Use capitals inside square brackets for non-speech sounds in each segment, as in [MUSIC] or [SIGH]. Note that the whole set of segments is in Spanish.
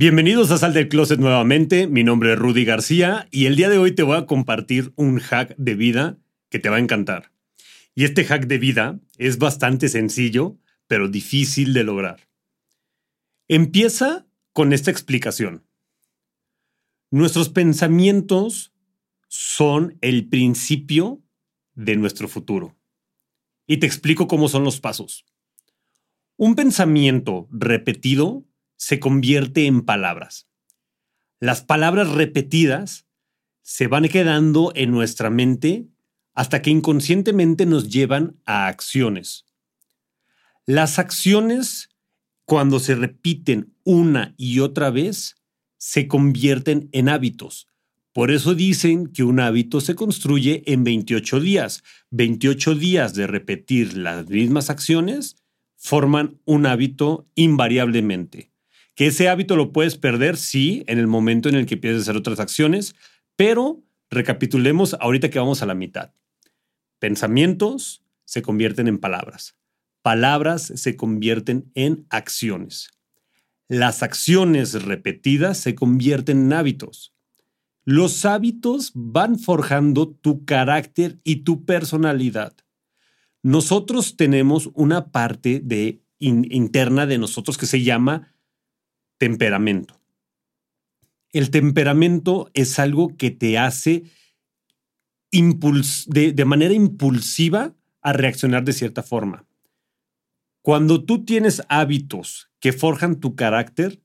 Bienvenidos a Sal del Closet nuevamente. Mi nombre es Rudy García y el día de hoy te voy a compartir un hack de vida que te va a encantar. Y este hack de vida es bastante sencillo, pero difícil de lograr. Empieza con esta explicación. Nuestros pensamientos son el principio de nuestro futuro. Y te explico cómo son los pasos. Un pensamiento repetido se convierte en palabras. Las palabras repetidas se van quedando en nuestra mente hasta que inconscientemente nos llevan a acciones. Las acciones, cuando se repiten una y otra vez, se convierten en hábitos. Por eso dicen que un hábito se construye en 28 días. 28 días de repetir las mismas acciones forman un hábito invariablemente. Que ese hábito lo puedes perder, sí, en el momento en el que empieces a hacer otras acciones, pero recapitulemos ahorita que vamos a la mitad. Pensamientos se convierten en palabras. Palabras se convierten en acciones. Las acciones repetidas se convierten en hábitos. Los hábitos van forjando tu carácter y tu personalidad. Nosotros tenemos una parte de, interna de nosotros que se llama temperamento. El temperamento es algo que te hace de, de manera impulsiva a reaccionar de cierta forma. Cuando tú tienes hábitos que forjan tu carácter,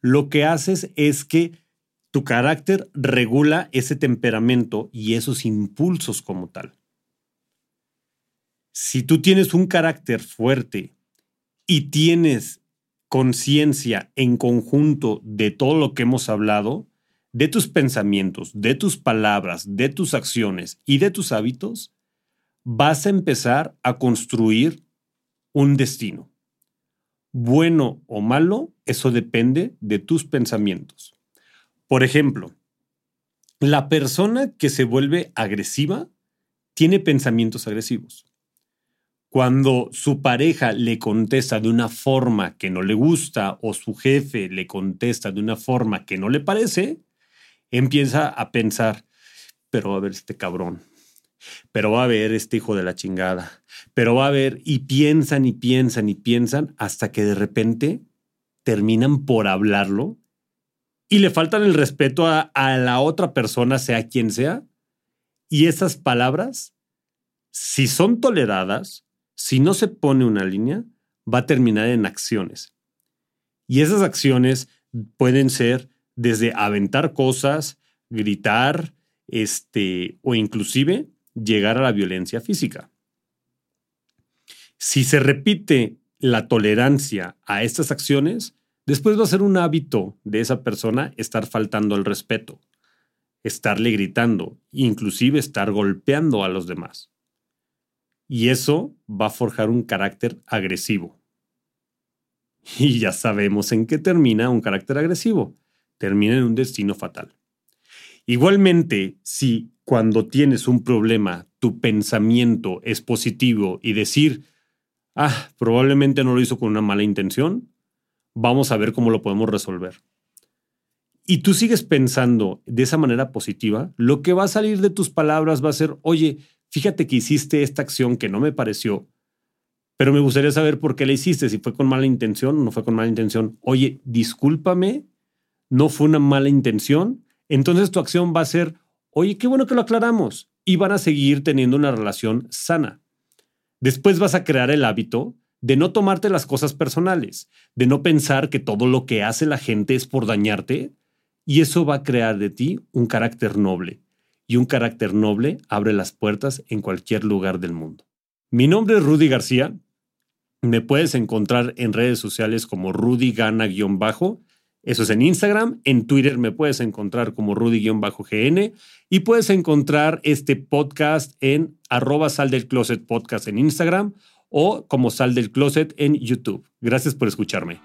lo que haces es que tu carácter regula ese temperamento y esos impulsos como tal. Si tú tienes un carácter fuerte y tienes conciencia en conjunto de todo lo que hemos hablado, de tus pensamientos, de tus palabras, de tus acciones y de tus hábitos, vas a empezar a construir un destino. Bueno o malo, eso depende de tus pensamientos. Por ejemplo, la persona que se vuelve agresiva tiene pensamientos agresivos. Cuando su pareja le contesta de una forma que no le gusta o su jefe le contesta de una forma que no le parece, empieza a pensar, pero va a ver este cabrón, pero va a ver este hijo de la chingada, pero va a ver y piensan y piensan y piensan hasta que de repente terminan por hablarlo y le faltan el respeto a, a la otra persona, sea quien sea. Y esas palabras, si son toleradas, si no se pone una línea, va a terminar en acciones. Y esas acciones pueden ser desde aventar cosas, gritar, este, o inclusive llegar a la violencia física. Si se repite la tolerancia a estas acciones, después va a ser un hábito de esa persona estar faltando al respeto, estarle gritando, inclusive estar golpeando a los demás. Y eso va a forjar un carácter agresivo. [LAUGHS] Y ya sabemos en qué termina un carácter agresivo. Termina en un destino fatal. Igualmente, si cuando tienes un problema tu pensamiento es positivo y decir, ah, probablemente no lo hizo con una mala intención, vamos a ver cómo lo podemos resolver. Y tú sigues pensando de esa manera positiva, lo que va a salir de tus palabras va a ser, oye, fíjate que hiciste esta acción que no me pareció, pero me gustaría saber por qué la hiciste, si fue con mala intención o no fue con mala intención. Oye, discúlpame, no fue una mala intención. Entonces tu acción va a ser, oye, qué bueno que lo aclaramos. Y van a seguir teniendo una relación sana. Después vas a crear el hábito de no tomarte las cosas personales, de no pensar que todo lo que hace la gente es por dañarte, y eso va a crear de ti un carácter noble y un carácter noble abre las puertas en cualquier lugar del mundo. Mi nombre es Rudy García. Me puedes encontrar en redes sociales como Rudy Gana-bajo Eso es en Instagram. En Twitter me puedes encontrar como Rudy-GN y puedes encontrar este podcast en arroba sal del closet podcast en Instagram o como sal del closet en YouTube. Gracias por escucharme.